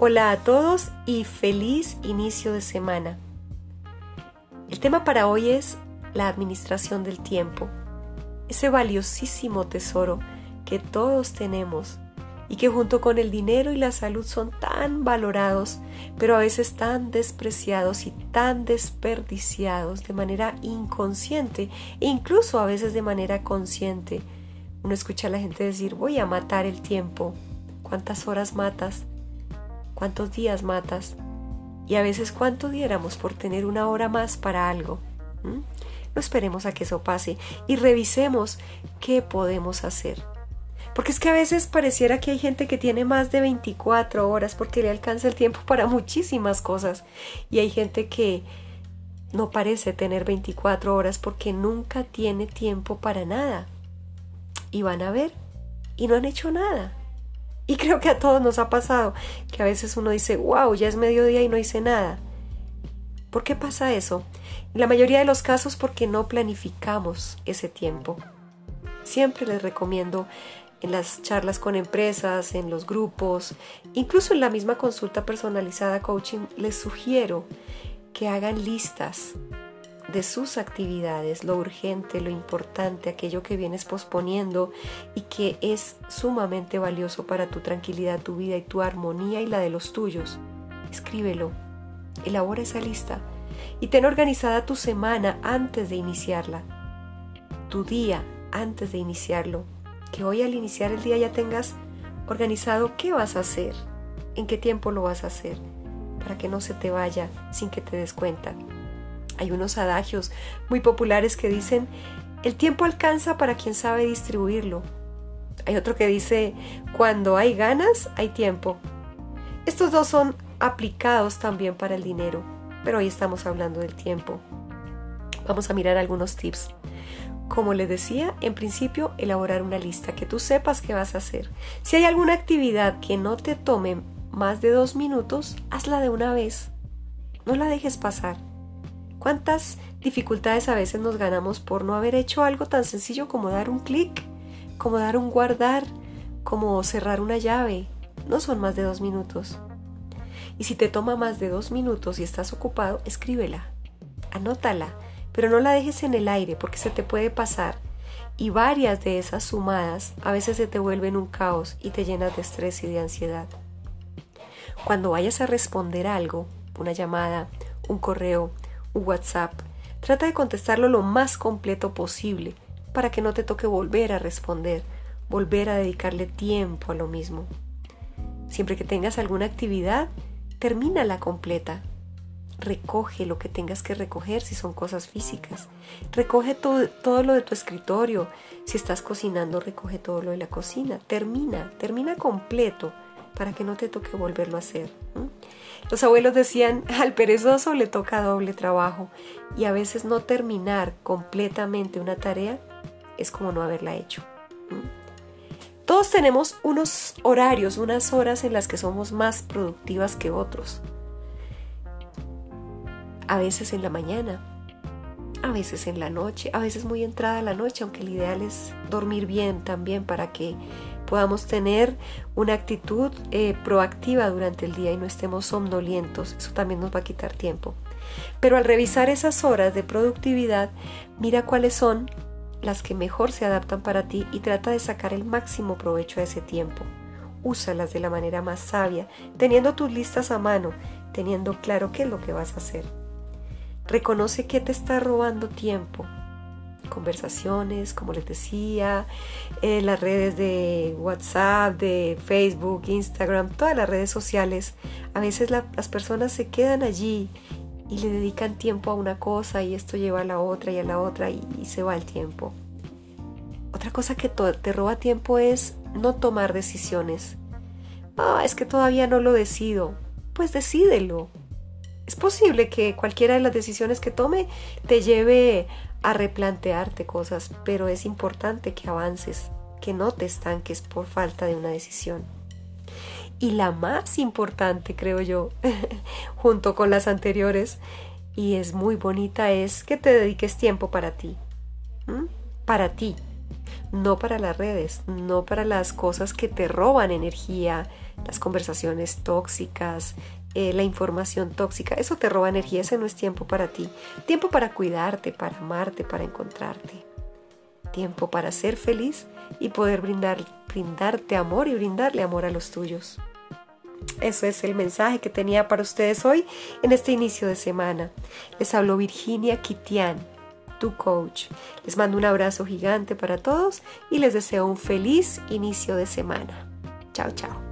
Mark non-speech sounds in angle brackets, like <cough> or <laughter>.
Hola a todos y feliz inicio de semana. El tema para hoy es la administración del tiempo, ese valiosísimo tesoro que todos tenemos y que junto con el dinero y la salud son tan valorados, pero a veces tan despreciados y tan desperdiciados de manera inconsciente e incluso a veces de manera consciente. Uno escucha a la gente decir voy a matar el tiempo. ¿Cuántas horas matas? Cuántos días matas y a veces cuánto diéramos por tener una hora más para algo. No esperemos a que eso pase y revisemos qué podemos hacer. Porque es que a veces pareciera que hay gente que tiene más de 24 horas porque le alcanza el tiempo para muchísimas cosas. Y hay gente que no parece tener 24 horas porque nunca tiene tiempo para nada. Y van a ver y no han hecho nada. Y creo que a todos nos ha pasado que a veces uno dice, wow, ya es mediodía y no hice nada. ¿Por qué pasa eso? En la mayoría de los casos porque no planificamos ese tiempo. Siempre les recomiendo en las charlas con empresas, en los grupos, incluso en la misma consulta personalizada coaching, les sugiero que hagan listas de sus actividades, lo urgente, lo importante, aquello que vienes posponiendo y que es sumamente valioso para tu tranquilidad, tu vida y tu armonía y la de los tuyos. Escríbelo, elabora esa lista y ten organizada tu semana antes de iniciarla, tu día antes de iniciarlo, que hoy al iniciar el día ya tengas organizado qué vas a hacer, en qué tiempo lo vas a hacer, para que no se te vaya sin que te des cuenta. Hay unos adagios muy populares que dicen, el tiempo alcanza para quien sabe distribuirlo. Hay otro que dice, cuando hay ganas, hay tiempo. Estos dos son aplicados también para el dinero, pero hoy estamos hablando del tiempo. Vamos a mirar algunos tips. Como les decía, en principio, elaborar una lista, que tú sepas qué vas a hacer. Si hay alguna actividad que no te tome más de dos minutos, hazla de una vez. No la dejes pasar. ¿Cuántas dificultades a veces nos ganamos por no haber hecho algo tan sencillo como dar un clic, como dar un guardar, como cerrar una llave? No son más de dos minutos. Y si te toma más de dos minutos y estás ocupado, escríbela, anótala, pero no la dejes en el aire porque se te puede pasar. Y varias de esas sumadas a veces se te vuelven un caos y te llenas de estrés y de ansiedad. Cuando vayas a responder algo, una llamada, un correo, WhatsApp, trata de contestarlo lo más completo posible para que no te toque volver a responder, volver a dedicarle tiempo a lo mismo. Siempre que tengas alguna actividad, termínala completa. Recoge lo que tengas que recoger si son cosas físicas. Recoge todo, todo, lo de tu escritorio. Si estás cocinando, recoge todo lo de la cocina. Termina, termina completo para que no te toque volverlo a hacer. Los abuelos decían, al perezoso le toca doble trabajo y a veces no terminar completamente una tarea es como no haberla hecho. Todos tenemos unos horarios, unas horas en las que somos más productivas que otros. A veces en la mañana, a veces en la noche, a veces muy entrada la noche, aunque el ideal es dormir bien también para que podamos tener una actitud eh, proactiva durante el día y no estemos somnolientos. Eso también nos va a quitar tiempo. Pero al revisar esas horas de productividad, mira cuáles son las que mejor se adaptan para ti y trata de sacar el máximo provecho a ese tiempo. Úsalas de la manera más sabia, teniendo tus listas a mano, teniendo claro qué es lo que vas a hacer. Reconoce que te está robando tiempo, conversaciones, como les decía, en las redes de WhatsApp, de Facebook, Instagram, todas las redes sociales. A veces las personas se quedan allí y le dedican tiempo a una cosa y esto lleva a la otra y a la otra y, se va el tiempo. Otra cosa que te roba tiempo es no tomar decisiones. Ah, es que todavía no lo decido. Pues decídelo. Es posible que cualquiera de las decisiones que tome te lleve a replantearte cosas, pero es importante que avances, que no te estanques por falta de una decisión. Y la más importante, creo yo, <laughs> junto con las anteriores, y es muy bonita, es que te dediques tiempo para ti. Para ti, no para las redes, no para las cosas que te roban energía, las conversaciones tóxicas, eh, la información tóxica. Eso te roba energía, ese no es tiempo para ti. Tiempo para cuidarte, para amarte, para encontrarte. Tiempo para ser feliz y poder brindar, brindarte amor y brindarle amor a los tuyos. Eso es el mensaje que tenía para ustedes hoy en este inicio de semana. Les habló Virginia Kitian tu coach. Les mando un abrazo gigante para todos y les deseo un feliz inicio de semana. Chao, chao.